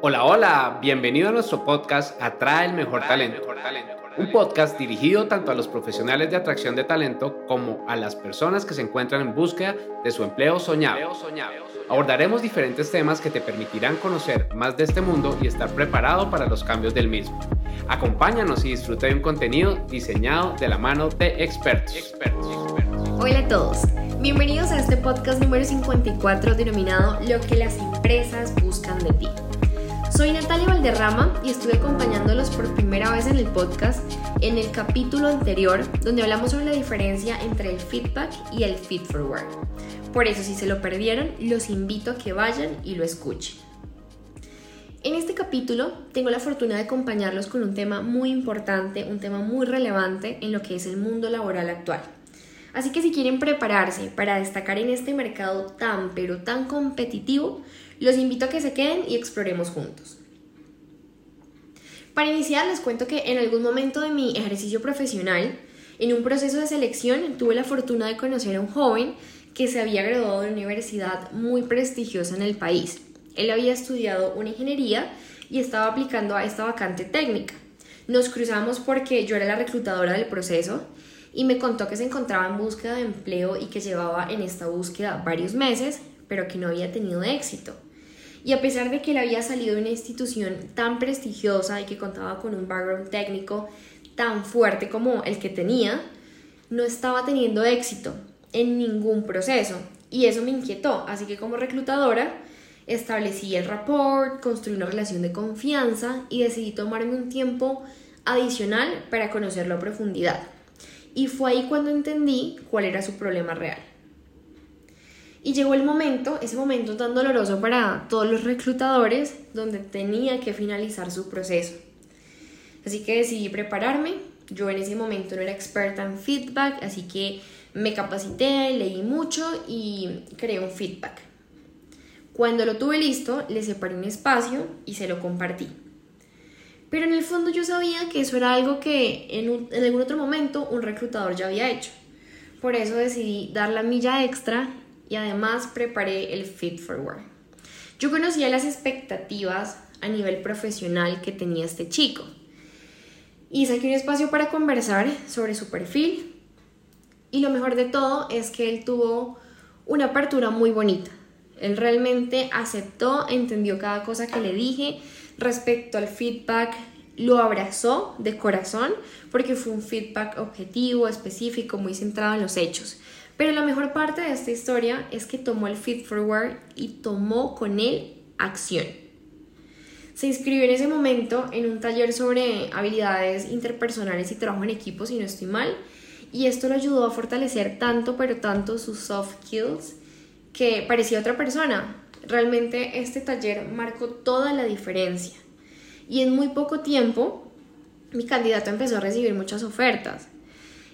Hola, hola, bienvenido a nuestro podcast Atrae el Mejor Talento. Un podcast dirigido tanto a los profesionales de atracción de talento como a las personas que se encuentran en búsqueda de su empleo soñado. Abordaremos diferentes temas que te permitirán conocer más de este mundo y estar preparado para los cambios del mismo. Acompáñanos y disfruta de un contenido diseñado de la mano de expertos. Hola a todos, bienvenidos a este podcast número 54 denominado Lo que las empresas buscan de ti. Soy Natalia Valderrama y estuve acompañándolos por primera vez en el podcast en el capítulo anterior donde hablamos sobre la diferencia entre el feedback y el feed forward. Por eso si se lo perdieron, los invito a que vayan y lo escuchen. En este capítulo tengo la fortuna de acompañarlos con un tema muy importante, un tema muy relevante en lo que es el mundo laboral actual. Así que si quieren prepararse para destacar en este mercado tan pero tan competitivo, los invito a que se queden y exploremos juntos. Para iniciar les cuento que en algún momento de mi ejercicio profesional, en un proceso de selección, tuve la fortuna de conocer a un joven que se había graduado de una universidad muy prestigiosa en el país. Él había estudiado una ingeniería y estaba aplicando a esta vacante técnica. Nos cruzamos porque yo era la reclutadora del proceso y me contó que se encontraba en búsqueda de empleo y que llevaba en esta búsqueda varios meses, pero que no había tenido éxito. Y a pesar de que él había salido de una institución tan prestigiosa y que contaba con un background técnico tan fuerte como el que tenía, no estaba teniendo éxito en ningún proceso. Y eso me inquietó. Así que como reclutadora establecí el rapport, construí una relación de confianza y decidí tomarme un tiempo adicional para conocerlo a profundidad. Y fue ahí cuando entendí cuál era su problema real. Y llegó el momento, ese momento tan doloroso para todos los reclutadores, donde tenía que finalizar su proceso. Así que decidí prepararme. Yo en ese momento no era experta en feedback, así que me capacité, leí mucho y creé un feedback. Cuando lo tuve listo, le separé un espacio y se lo compartí. Pero en el fondo yo sabía que eso era algo que en, en algún otro momento un reclutador ya había hecho. Por eso decidí dar la milla extra y además preparé el Fit Forward. Yo conocía las expectativas a nivel profesional que tenía este chico y saqué un espacio para conversar sobre su perfil y lo mejor de todo es que él tuvo una apertura muy bonita. Él realmente aceptó, entendió cada cosa que le dije respecto al feedback, lo abrazó de corazón porque fue un feedback objetivo, específico, muy centrado en los hechos. Pero la mejor parte de esta historia es que tomó el Feed Forward y tomó con él acción. Se inscribió en ese momento en un taller sobre habilidades interpersonales y trabajo en equipo, si no estoy mal, y esto lo ayudó a fortalecer tanto, pero tanto sus soft skills que parecía otra persona. Realmente este taller marcó toda la diferencia. Y en muy poco tiempo, mi candidato empezó a recibir muchas ofertas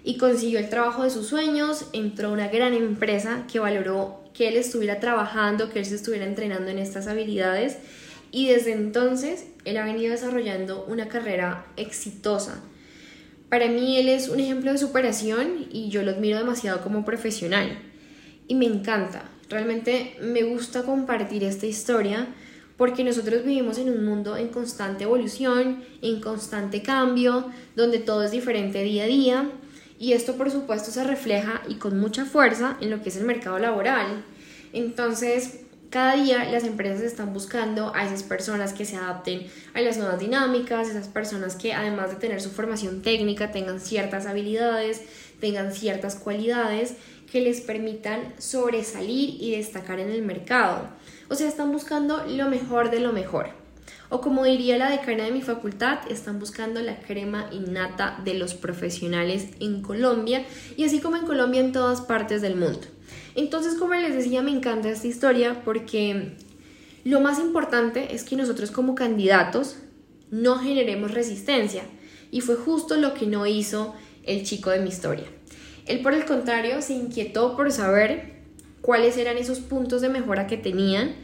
y consiguió el trabajo de sus sueños, entró a una gran empresa que valoró que él estuviera trabajando, que él se estuviera entrenando en estas habilidades y desde entonces él ha venido desarrollando una carrera exitosa. Para mí él es un ejemplo de superación y yo lo admiro demasiado como profesional y me encanta. Realmente me gusta compartir esta historia porque nosotros vivimos en un mundo en constante evolución, en constante cambio, donde todo es diferente día a día y esto por supuesto se refleja y con mucha fuerza en lo que es el mercado laboral. Entonces, cada día las empresas están buscando a esas personas que se adapten a las nuevas dinámicas, esas personas que además de tener su formación técnica tengan ciertas habilidades, tengan ciertas cualidades que les permitan sobresalir y destacar en el mercado. O sea, están buscando lo mejor de lo mejor. O como diría la decana de mi facultad, están buscando la crema innata de los profesionales en Colombia y así como en Colombia en todas partes del mundo. Entonces, como les decía, me encanta esta historia porque lo más importante es que nosotros como candidatos no generemos resistencia y fue justo lo que no hizo el chico de mi historia. Él por el contrario se inquietó por saber cuáles eran esos puntos de mejora que tenían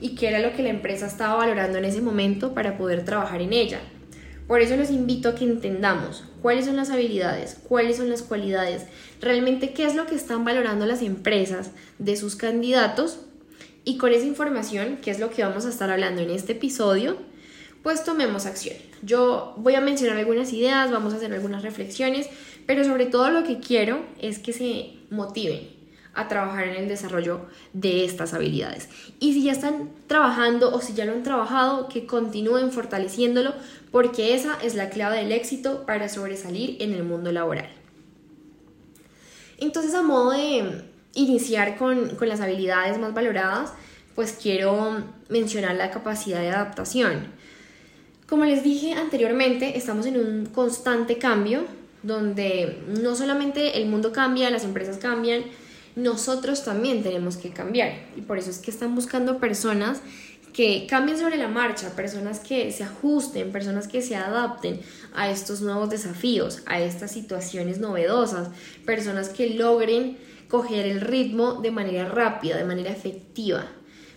y qué era lo que la empresa estaba valorando en ese momento para poder trabajar en ella. Por eso los invito a que entendamos cuáles son las habilidades, cuáles son las cualidades, realmente qué es lo que están valorando las empresas de sus candidatos Y con esa información, que es lo que vamos a estar hablando en este episodio, pues tomemos acción. Yo voy a mencionar algunas ideas, vamos a hacer algunas reflexiones, pero sobre todo lo que quiero es que se motiven a trabajar en el desarrollo de estas habilidades. Y si ya están trabajando o si ya lo han trabajado, que continúen fortaleciéndolo porque esa es la clave del éxito para sobresalir en el mundo laboral. Entonces, a modo de iniciar con, con las habilidades más valoradas, pues quiero mencionar la capacidad de adaptación. Como les dije anteriormente, estamos en un constante cambio donde no solamente el mundo cambia, las empresas cambian, nosotros también tenemos que cambiar. Y por eso es que están buscando personas que cambien sobre la marcha, personas que se ajusten, personas que se adapten a estos nuevos desafíos, a estas situaciones novedosas, personas que logren coger el ritmo de manera rápida, de manera efectiva.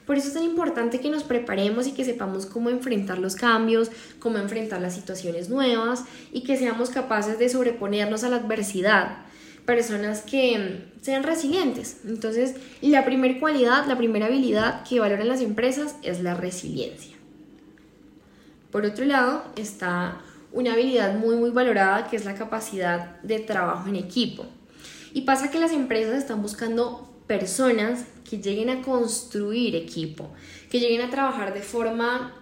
Por eso es tan importante que nos preparemos y que sepamos cómo enfrentar los cambios, cómo enfrentar las situaciones nuevas y que seamos capaces de sobreponernos a la adversidad. Personas que sean resilientes. Entonces, la primera cualidad, la primera habilidad que valoran las empresas es la resiliencia. Por otro lado, está una habilidad muy muy valorada que es la capacidad de trabajo en equipo. Y pasa que las empresas están buscando personas que lleguen a construir equipo, que lleguen a trabajar de forma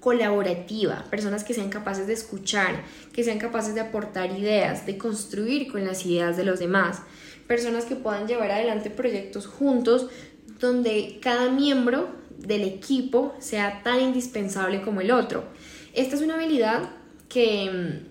colaborativa, personas que sean capaces de escuchar, que sean capaces de aportar ideas, de construir con las ideas de los demás, personas que puedan llevar adelante proyectos juntos donde cada miembro del equipo sea tan indispensable como el otro. Esta es una habilidad que mm,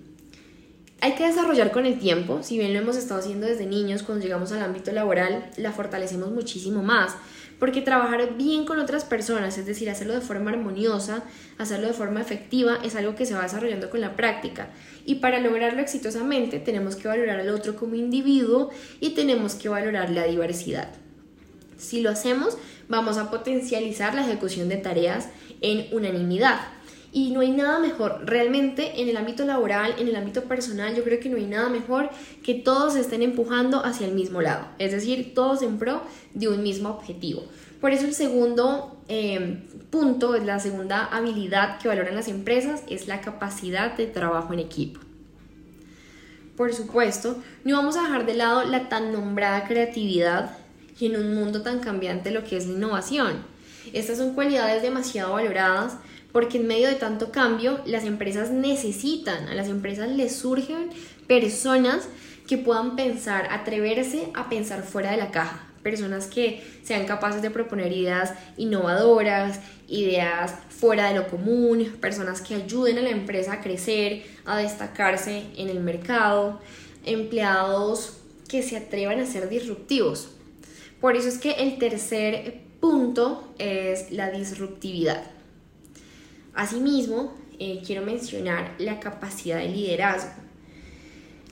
hay que desarrollar con el tiempo, si bien lo hemos estado haciendo desde niños, cuando llegamos al ámbito laboral la fortalecemos muchísimo más, porque trabajar bien con otras personas, es decir, hacerlo de forma armoniosa, hacerlo de forma efectiva, es algo que se va desarrollando con la práctica. Y para lograrlo exitosamente tenemos que valorar al otro como individuo y tenemos que valorar la diversidad. Si lo hacemos, vamos a potencializar la ejecución de tareas en unanimidad. Y no hay nada mejor, realmente en el ámbito laboral, en el ámbito personal, yo creo que no hay nada mejor que todos estén empujando hacia el mismo lado, es decir, todos en pro de un mismo objetivo. Por eso el segundo em, punto, la segunda habilidad que valoran las empresas es la capacidad de trabajo en equipo. Por supuesto, no vamos a dejar de lado la tan nombrada creatividad y en un mundo tan cambiante lo que es la innovación. Estas son cualidades demasiado valoradas porque en medio de tanto cambio las empresas necesitan, a las empresas les surgen personas que puedan pensar, atreverse a pensar fuera de la caja, personas que sean capaces de proponer ideas innovadoras, ideas fuera de lo común, personas que ayuden a la empresa a crecer, a destacarse en el mercado, empleados que se atrevan a ser disruptivos. Por eso es que el tercer punto es la disruptividad. Asimismo, eh, quiero mencionar la capacidad de liderazgo.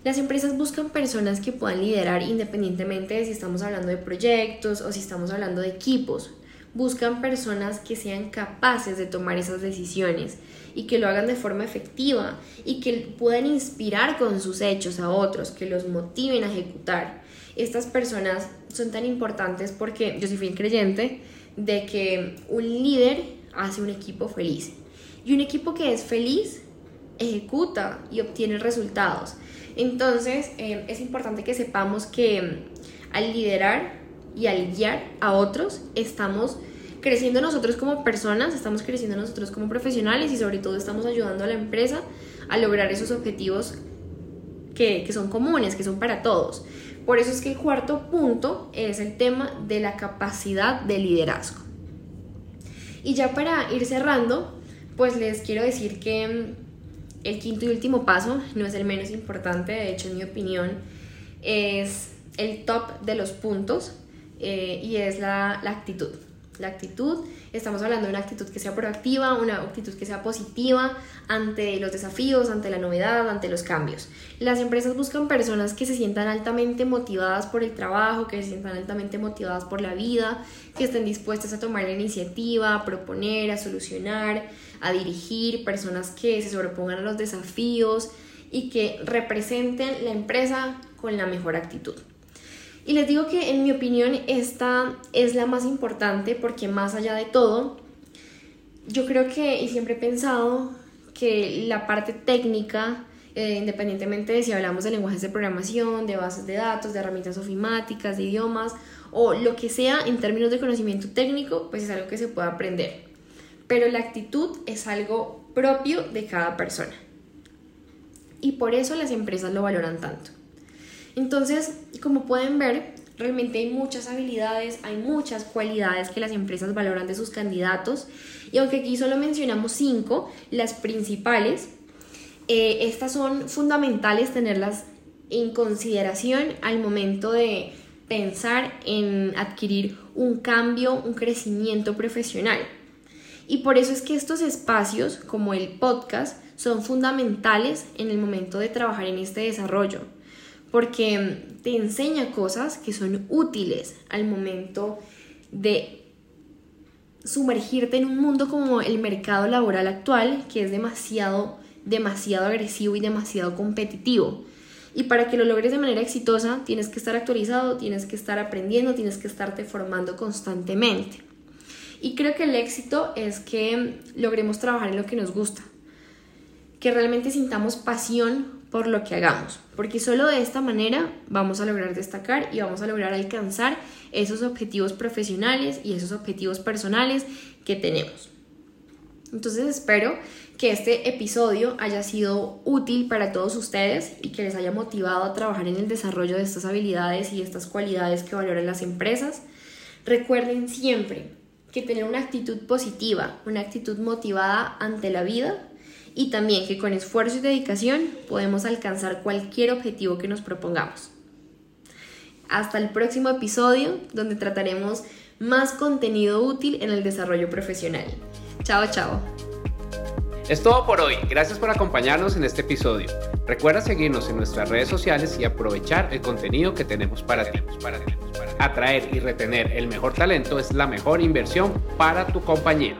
Las empresas buscan personas que puedan liderar independientemente de si estamos hablando de proyectos o si estamos hablando de equipos. Buscan personas que sean capaces de tomar esas decisiones y que lo hagan de forma efectiva y que puedan inspirar con sus hechos a otros, que los motiven a ejecutar. Estas personas son tan importantes porque yo soy fiel creyente de que un líder hace un equipo feliz y un equipo que es feliz ejecuta y obtiene resultados. Entonces eh, es importante que sepamos que mm, al liderar y al guiar a otros estamos creciendo nosotros como personas, estamos creciendo nosotros como profesionales y sobre todo estamos ayudando a la empresa a lograr esos objetivos que, que son comunes, que son para todos. Por eso es que el cuarto punto es el tema de la capacidad de liderazgo. Y ya para ir cerrando, pues les quiero decir que mm, el quinto y último paso no es el menos importante, de hecho en mi opinión es el top de los puntos eh, y es la, la actitud. La actitud, estamos hablando de una actitud que sea proactiva, una actitud que sea positiva ante los desafíos, ante la novedad, ante los cambios. Las empresas buscan personas que se sientan altamente motivadas por el trabajo, que se sientan altamente motivadas por la vida, que estén dispuestas a tomar la iniciativa, a proponer, a solucionar, a dirigir, personas que se sobrepongan a los desafíos y que representen la empresa con la mejor actitud. Y les digo que en mi opinión esta es la más importante porque más allá de todo, yo creo que, y siempre he pensado que la parte técnica, eh, independientemente de si hablamos de lenguajes de programación, de bases de datos, de herramientas ofimáticas, de idiomas o lo que sea en términos de conocimiento técnico, pues es algo que se puede aprender. Pero la actitud es algo propio de cada persona. Y por eso las empresas lo valoran tanto. Entonces, como pueden ver, realmente hay muchas habilidades, hay muchas cualidades que las empresas valoran de sus candidatos. Y aunque aquí solo mencionamos cinco, las principales, eh, estas son fundamentales tenerlas en consideración al momento de pensar en adquirir un cambio, un crecimiento profesional. Y por eso es que estos espacios, como el podcast, son fundamentales en el momento de trabajar en este desarrollo porque te enseña cosas que son útiles al momento de sumergirte en un mundo como el mercado laboral actual, que es demasiado, demasiado agresivo y demasiado competitivo. Y para que lo logres de manera exitosa, tienes que estar actualizado, tienes que estar aprendiendo, tienes que estarte formando constantemente. Y creo que el éxito es que logremos trabajar en lo que nos gusta, que realmente sintamos pasión por lo que hagamos, porque solo de esta manera vamos a lograr destacar y vamos a lograr alcanzar esos objetivos profesionales y esos objetivos personales que tenemos. Entonces espero que este episodio haya sido útil para todos ustedes y que les haya motivado a trabajar en el desarrollo de estas habilidades y estas cualidades que valoran las empresas. Recuerden siempre que tener una actitud positiva, una actitud motivada ante la vida y también que con esfuerzo y dedicación podemos alcanzar cualquier objetivo que nos propongamos. Hasta el próximo episodio donde trataremos más contenido útil en el desarrollo profesional. Chao, chao. Es todo por hoy. Gracias por acompañarnos en este episodio. Recuerda seguirnos en nuestras redes sociales y aprovechar el contenido que tenemos para ti. Atraer y retener el mejor talento es la mejor inversión para tu compañía.